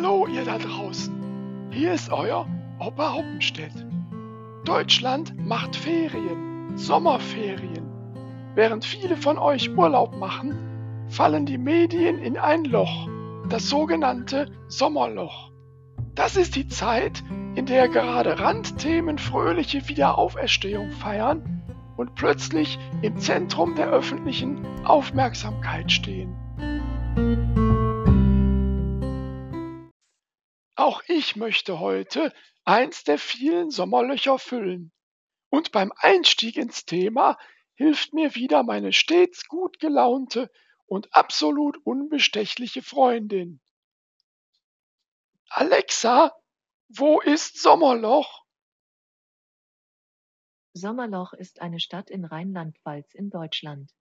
Hallo ihr da draußen. Hier ist euer Opa Hoppenstedt. Deutschland macht Ferien, Sommerferien. Während viele von euch Urlaub machen, fallen die Medien in ein Loch, das sogenannte Sommerloch. Das ist die Zeit, in der gerade Randthemen fröhliche Wiederauferstehung feiern und plötzlich im Zentrum der öffentlichen Aufmerksamkeit stehen. Auch ich möchte heute eins der vielen Sommerlöcher füllen. Und beim Einstieg ins Thema hilft mir wieder meine stets gut gelaunte und absolut unbestechliche Freundin. Alexa, wo ist Sommerloch? Sommerloch ist eine Stadt in Rheinland-Pfalz in Deutschland.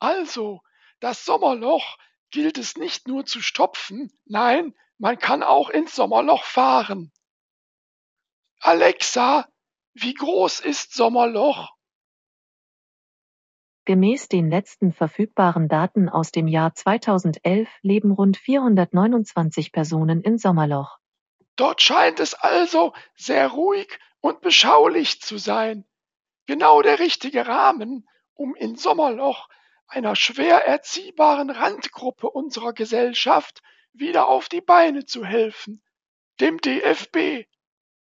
Also, das Sommerloch gilt es nicht nur zu stopfen, nein, man kann auch ins Sommerloch fahren. Alexa, wie groß ist Sommerloch? Gemäß den letzten verfügbaren Daten aus dem Jahr 2011 leben rund 429 Personen in Sommerloch. Dort scheint es also sehr ruhig und beschaulich zu sein. Genau der richtige Rahmen, um in Sommerloch, einer schwer erziehbaren Randgruppe unserer Gesellschaft, wieder auf die Beine zu helfen, dem DFB.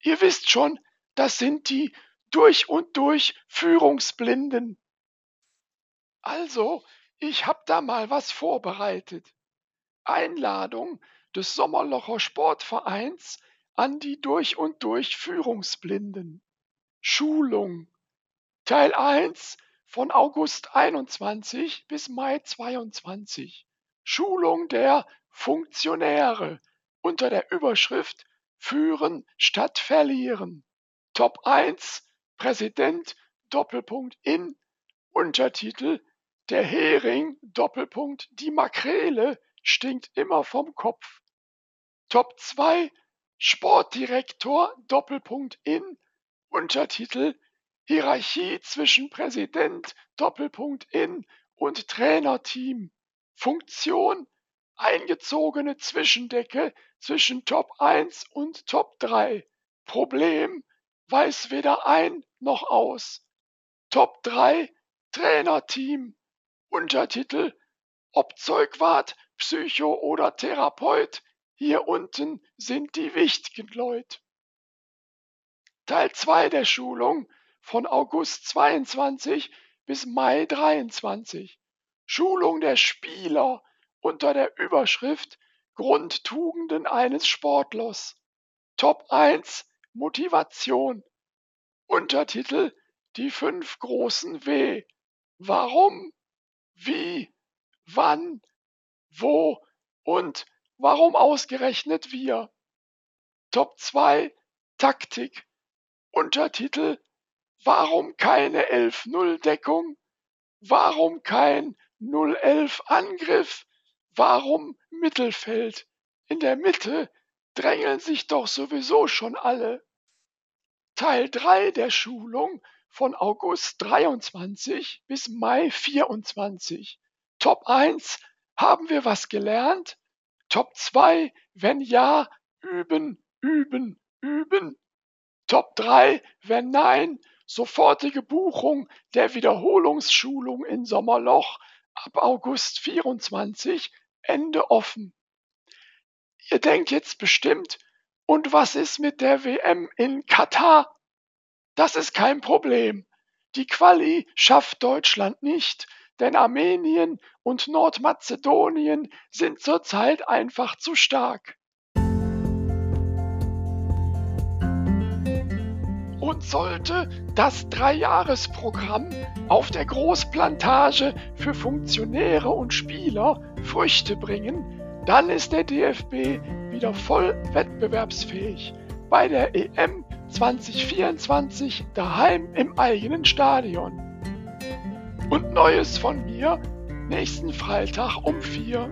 Ihr wisst schon, das sind die durch und durch Führungsblinden. Also, ich hab da mal was vorbereitet. Einladung des Sommerlocher Sportvereins an die durch und durch Führungsblinden. Schulung. Teil 1 von August 21 bis Mai 22. Schulung der Funktionäre unter der Überschrift Führen statt Verlieren. Top 1 Präsident Doppelpunkt in Untertitel Der Hering Doppelpunkt Die Makrele stinkt immer vom Kopf. Top 2 Sportdirektor Doppelpunkt in Untertitel Hierarchie zwischen Präsident Doppelpunkt in und Trainerteam. Funktion eingezogene Zwischendecke zwischen Top 1 und Top 3. Problem weiß weder ein noch aus. Top 3 Trainerteam. Untertitel Ob Zeugwart, Psycho oder Therapeut, hier unten sind die wichtigen Leute. Teil 2 der Schulung von August 22 bis Mai 23. Schulung der Spieler unter der Überschrift Grundtugenden eines Sportlers. Top 1 Motivation. Untertitel Die fünf großen W. Warum, wie, wann, wo und warum ausgerechnet wir. Top 2 Taktik. Untertitel Warum keine 11-0 Deckung? Warum kein 0-11 Angriff? Warum Mittelfeld? In der Mitte drängeln sich doch sowieso schon alle. Teil 3 der Schulung von August 23 bis Mai 24. Top 1 haben wir was gelernt? Top 2, wenn ja, üben, üben, üben. Top 3, wenn nein, sofortige Buchung der Wiederholungsschulung in Sommerloch ab August 24 Ende offen. Ihr denkt jetzt bestimmt, und was ist mit der WM in Katar? Das ist kein Problem. Die Quali schafft Deutschland nicht, denn Armenien und Nordmazedonien sind zurzeit einfach zu stark. Und sollte das Dreijahresprogramm auf der Großplantage für Funktionäre und Spieler Früchte bringen, dann ist der DFB wieder voll wettbewerbsfähig bei der EM 2024 daheim im eigenen Stadion. Und Neues von mir nächsten Freitag um 4